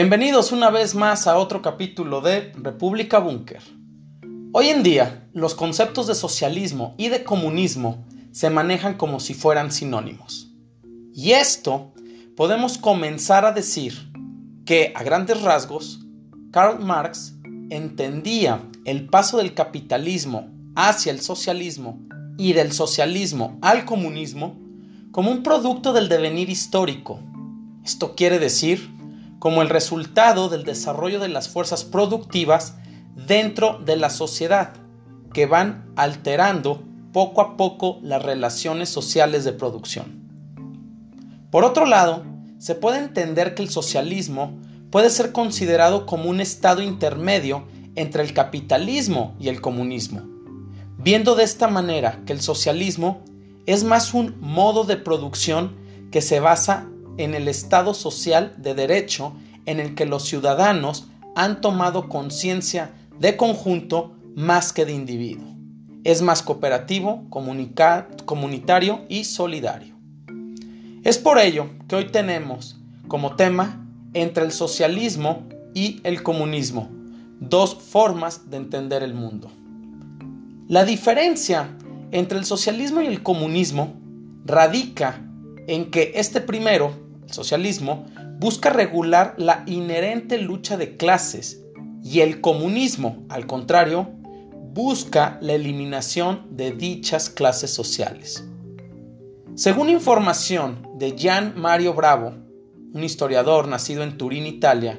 Bienvenidos una vez más a otro capítulo de República Búnker. Hoy en día, los conceptos de socialismo y de comunismo se manejan como si fueran sinónimos. Y esto podemos comenzar a decir que, a grandes rasgos, Karl Marx entendía el paso del capitalismo hacia el socialismo y del socialismo al comunismo como un producto del devenir histórico. Esto quiere decir como el resultado del desarrollo de las fuerzas productivas dentro de la sociedad, que van alterando poco a poco las relaciones sociales de producción. Por otro lado, se puede entender que el socialismo puede ser considerado como un estado intermedio entre el capitalismo y el comunismo, viendo de esta manera que el socialismo es más un modo de producción que se basa en el estado social de derecho en el que los ciudadanos han tomado conciencia de conjunto más que de individuo. Es más cooperativo, comunitario y solidario. Es por ello que hoy tenemos como tema entre el socialismo y el comunismo, dos formas de entender el mundo. La diferencia entre el socialismo y el comunismo radica en que este primero, el socialismo, busca regular la inherente lucha de clases y el comunismo, al contrario, busca la eliminación de dichas clases sociales. Según información de Gian Mario Bravo, un historiador nacido en Turín, Italia,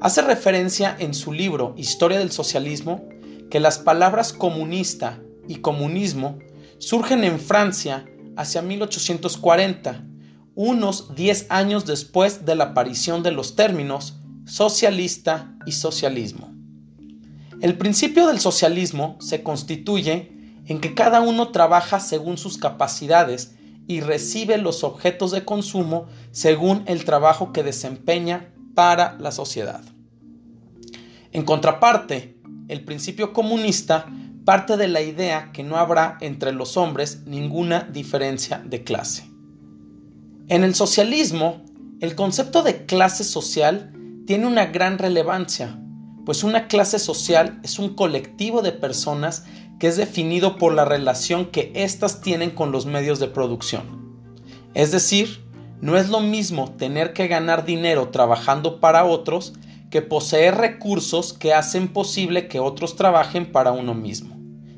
hace referencia en su libro Historia del Socialismo que las palabras comunista y comunismo surgen en Francia hacia 1840, unos 10 años después de la aparición de los términos socialista y socialismo. El principio del socialismo se constituye en que cada uno trabaja según sus capacidades y recibe los objetos de consumo según el trabajo que desempeña para la sociedad. En contraparte, el principio comunista parte de la idea que no habrá entre los hombres ninguna diferencia de clase. En el socialismo, el concepto de clase social tiene una gran relevancia, pues una clase social es un colectivo de personas que es definido por la relación que éstas tienen con los medios de producción. Es decir, no es lo mismo tener que ganar dinero trabajando para otros que poseer recursos que hacen posible que otros trabajen para uno mismo,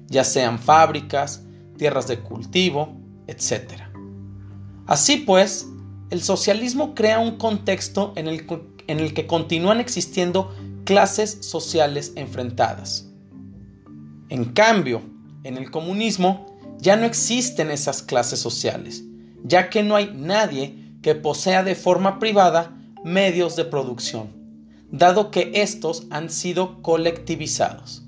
ya sean fábricas, tierras de cultivo, etc. Así pues, el socialismo crea un contexto en el, que continúan existiendo clases sociales enfrentadas. En cambio, en el comunismo ya no existen esas clases sociales, ya que no hay nadie que posea de forma privada medios de producción, dado que estos han sido colectivizados.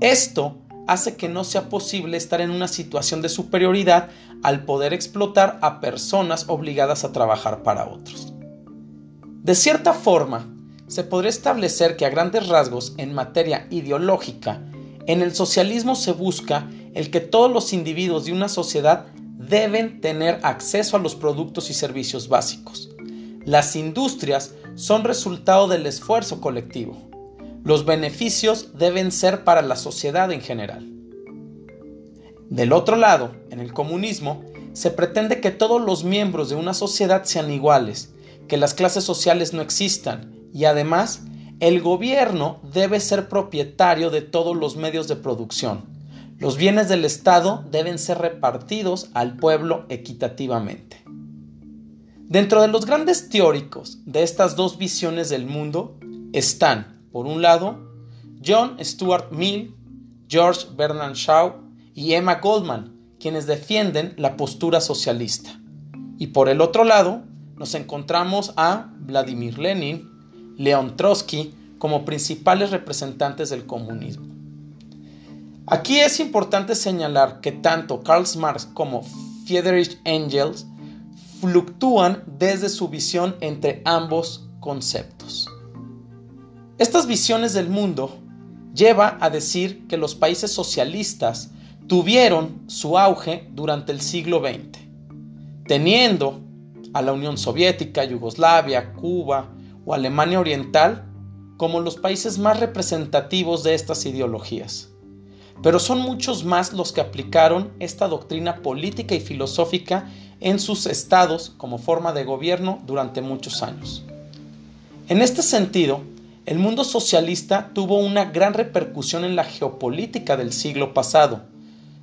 Esto hace que no sea posible estar en una situación de superioridad al poder explotar a personas obligadas a trabajar para otros. De cierta forma, se podría establecer que a grandes rasgos en materia ideológica, en el socialismo se busca el que todos los individuos de una sociedad deben tener acceso a los productos y servicios básicos. Las industrias son resultado del esfuerzo colectivo. Los beneficios deben ser para la sociedad en general. Del otro lado, en el comunismo, se pretende que todos los miembros de una sociedad sean iguales, que las clases sociales no existan y además el gobierno debe ser propietario de todos los medios de producción. Los bienes del Estado deben ser repartidos al pueblo equitativamente. Dentro de los grandes teóricos de estas dos visiones del mundo están por un lado, John Stuart Mill, George Bernard Shaw y Emma Goldman, quienes defienden la postura socialista. Y por el otro lado, nos encontramos a Vladimir Lenin, Leon Trotsky como principales representantes del comunismo. Aquí es importante señalar que tanto Karl Marx como Friedrich Engels fluctúan desde su visión entre ambos conceptos. Estas visiones del mundo lleva a decir que los países socialistas tuvieron su auge durante el siglo XX, teniendo a la Unión Soviética, Yugoslavia, Cuba, o Alemania Oriental como los países más representativos de estas ideologías. Pero son muchos más los que aplicaron esta doctrina política y filosófica en sus estados como forma de gobierno durante muchos años. En este sentido, el mundo socialista tuvo una gran repercusión en la geopolítica del siglo pasado,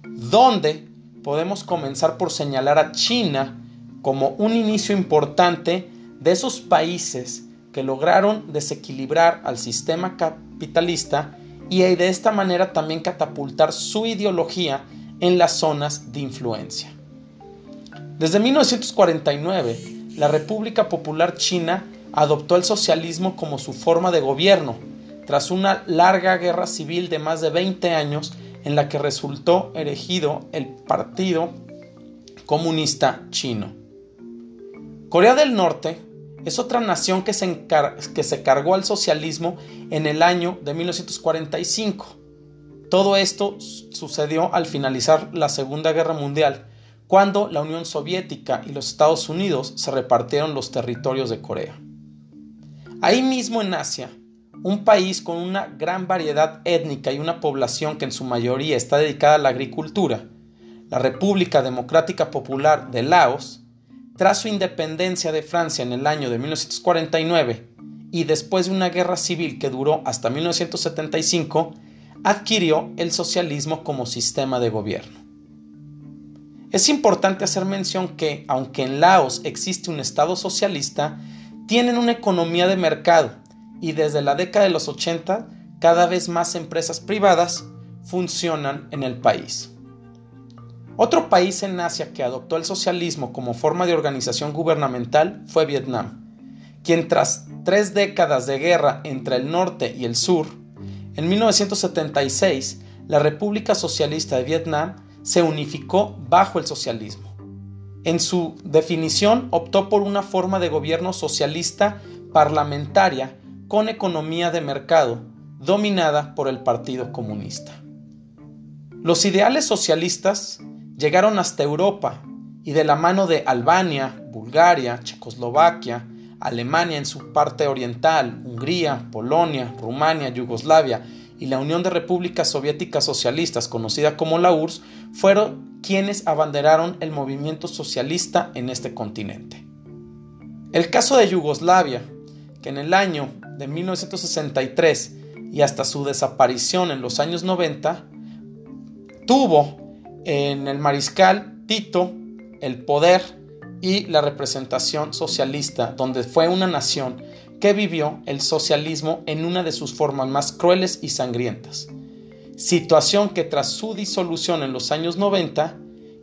donde podemos comenzar por señalar a China como un inicio importante de esos países que lograron desequilibrar al sistema capitalista y de esta manera también catapultar su ideología en las zonas de influencia. Desde 1949, la República Popular China adoptó el socialismo como su forma de gobierno, tras una larga guerra civil de más de 20 años en la que resultó erigido el Partido Comunista Chino. Corea del Norte es otra nación que se, que se cargó al socialismo en el año de 1945. Todo esto sucedió al finalizar la Segunda Guerra Mundial, cuando la Unión Soviética y los Estados Unidos se repartieron los territorios de Corea. Ahí mismo en Asia, un país con una gran variedad étnica y una población que en su mayoría está dedicada a la agricultura, la República Democrática Popular de Laos, tras su independencia de Francia en el año de 1949 y después de una guerra civil que duró hasta 1975, adquirió el socialismo como sistema de gobierno. Es importante hacer mención que, aunque en Laos existe un Estado socialista, tienen una economía de mercado y desde la década de los 80 cada vez más empresas privadas funcionan en el país. Otro país en Asia que adoptó el socialismo como forma de organización gubernamental fue Vietnam, quien tras tres décadas de guerra entre el norte y el sur, en 1976 la República Socialista de Vietnam se unificó bajo el socialismo. En su definición optó por una forma de gobierno socialista parlamentaria con economía de mercado dominada por el Partido Comunista. Los ideales socialistas llegaron hasta Europa y de la mano de Albania, Bulgaria, Checoslovaquia, Alemania en su parte oriental, Hungría, Polonia, Rumania, Yugoslavia y la Unión de Repúblicas Soviéticas Socialistas, conocida como la URSS, fueron quienes abanderaron el movimiento socialista en este continente. El caso de Yugoslavia, que en el año de 1963 y hasta su desaparición en los años 90, tuvo en el mariscal Tito el poder y la representación socialista, donde fue una nación que vivió el socialismo en una de sus formas más crueles y sangrientas, situación que tras su disolución en los años 90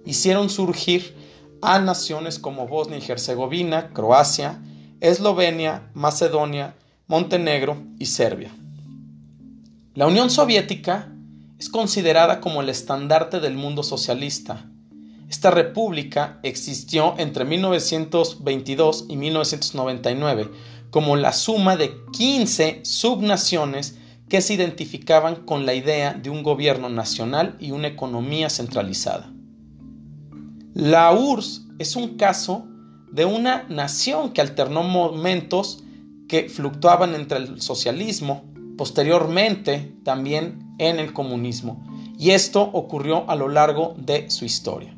hicieron surgir a naciones como Bosnia y Herzegovina, Croacia, Eslovenia, Macedonia, Montenegro y Serbia. La Unión Soviética es considerada como el estandarte del mundo socialista. Esta república existió entre 1922 y 1999 como la suma de 15 subnaciones que se identificaban con la idea de un gobierno nacional y una economía centralizada. La URSS es un caso de una nación que alternó momentos que fluctuaban entre el socialismo, posteriormente también en el comunismo, y esto ocurrió a lo largo de su historia.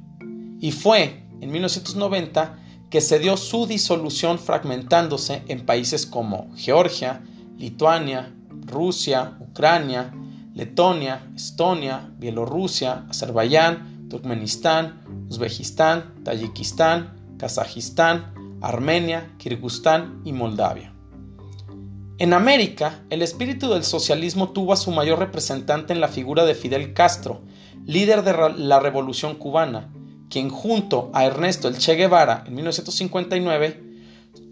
Y fue en 1990 que se dio su disolución fragmentándose en países como Georgia, Lituania, Rusia, Ucrania, Letonia, Estonia, Bielorrusia, Azerbaiyán, Turkmenistán, Uzbekistán, Tayikistán, Kazajistán, Armenia, Kirguistán y Moldavia. En América, el espíritu del socialismo tuvo a su mayor representante en la figura de Fidel Castro, líder de la Revolución cubana, quien junto a Ernesto el Che Guevara en 1959,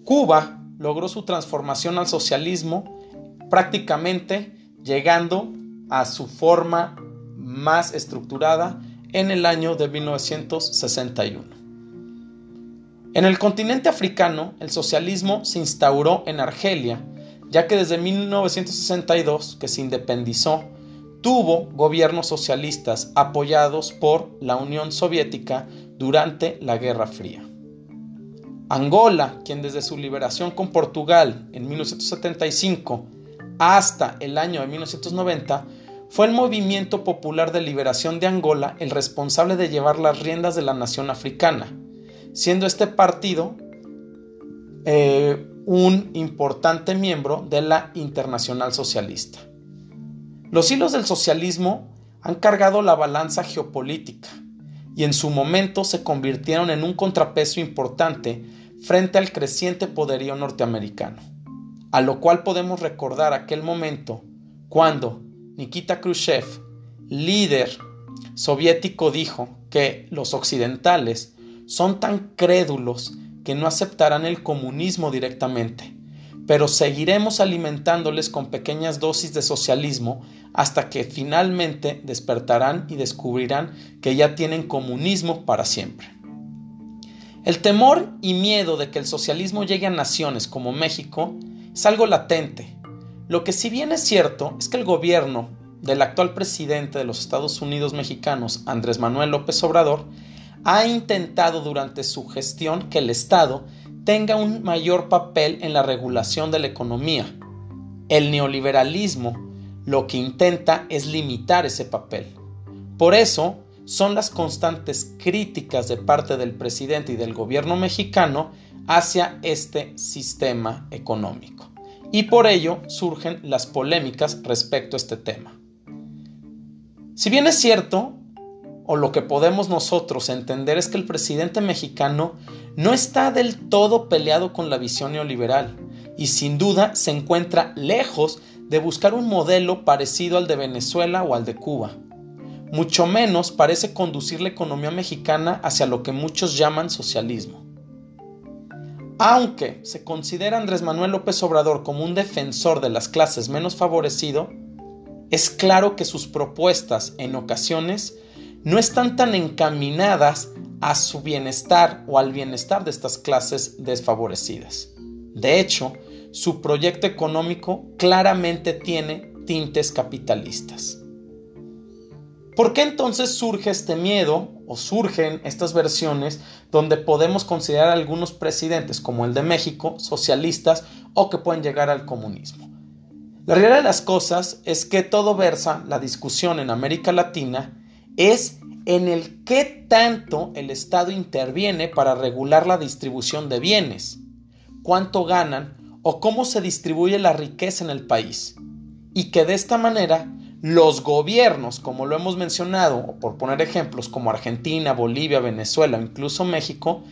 Cuba logró su transformación al socialismo prácticamente llegando a su forma más estructurada en el año de 1961. En el continente africano, el socialismo se instauró en Argelia, ya que desde 1962, que se independizó, tuvo gobiernos socialistas apoyados por la Unión Soviética durante la Guerra Fría. Angola, quien desde su liberación con Portugal en 1975 hasta el año de 1990 fue el movimiento popular de liberación de Angola el responsable de llevar las riendas de la nación africana, siendo este partido eh, un importante miembro de la Internacional Socialista. Los hilos del socialismo han cargado la balanza geopolítica y en su momento se convirtieron en un contrapeso importante frente al creciente poderío norteamericano, a lo cual podemos recordar aquel momento cuando Nikita Khrushchev, líder soviético, dijo que los occidentales son tan crédulos que no aceptarán el comunismo directamente, pero seguiremos alimentándoles con pequeñas dosis de socialismo hasta que finalmente despertarán y descubrirán que ya tienen comunismo para siempre. El temor y miedo de que el socialismo llegue a naciones como México es algo latente. Lo que si bien es cierto es que el gobierno del actual presidente de los Estados Unidos mexicanos, Andrés Manuel López Obrador, ha intentado durante su gestión que el Estado tenga un mayor papel en la regulación de la economía. El neoliberalismo lo que intenta es limitar ese papel. Por eso son las constantes críticas de parte del presidente y del gobierno mexicano hacia este sistema económico. Y por ello surgen las polémicas respecto a este tema. Si bien es cierto, o lo que podemos nosotros entender es que el presidente mexicano no está del todo peleado con la visión neoliberal y sin duda se encuentra lejos de buscar un modelo parecido al de Venezuela o al de Cuba. Mucho menos parece conducir la economía mexicana hacia lo que muchos llaman socialismo. Aunque se considera Andrés Manuel López Obrador como un defensor de las clases menos favorecido, es claro que sus propuestas en ocasiones no están tan encaminadas a su bienestar o al bienestar de estas clases desfavorecidas. De hecho, su proyecto económico claramente tiene tintes capitalistas. ¿Por qué entonces surge este miedo o surgen estas versiones donde podemos considerar a algunos presidentes como el de México socialistas o que pueden llegar al comunismo? La realidad de las cosas es que todo versa la discusión en América Latina es en el qué tanto el Estado interviene para regular la distribución de bienes, cuánto ganan o cómo se distribuye la riqueza en el país. Y que de esta manera los gobiernos, como lo hemos mencionado, por poner ejemplos como Argentina, Bolivia, Venezuela incluso México,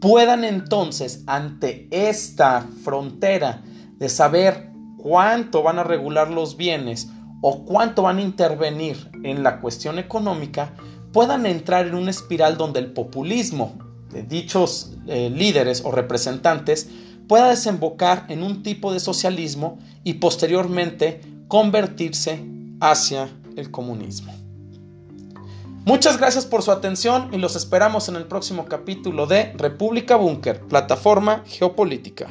puedan entonces ante esta frontera de saber cuánto van a regular los bienes o cuánto van a intervenir en la cuestión económica, puedan entrar en una espiral donde el populismo de dichos eh, líderes o representantes pueda desembocar en un tipo de socialismo y posteriormente convertirse hacia el comunismo. Muchas gracias por su atención y los esperamos en el próximo capítulo de República Búnker, plataforma geopolítica.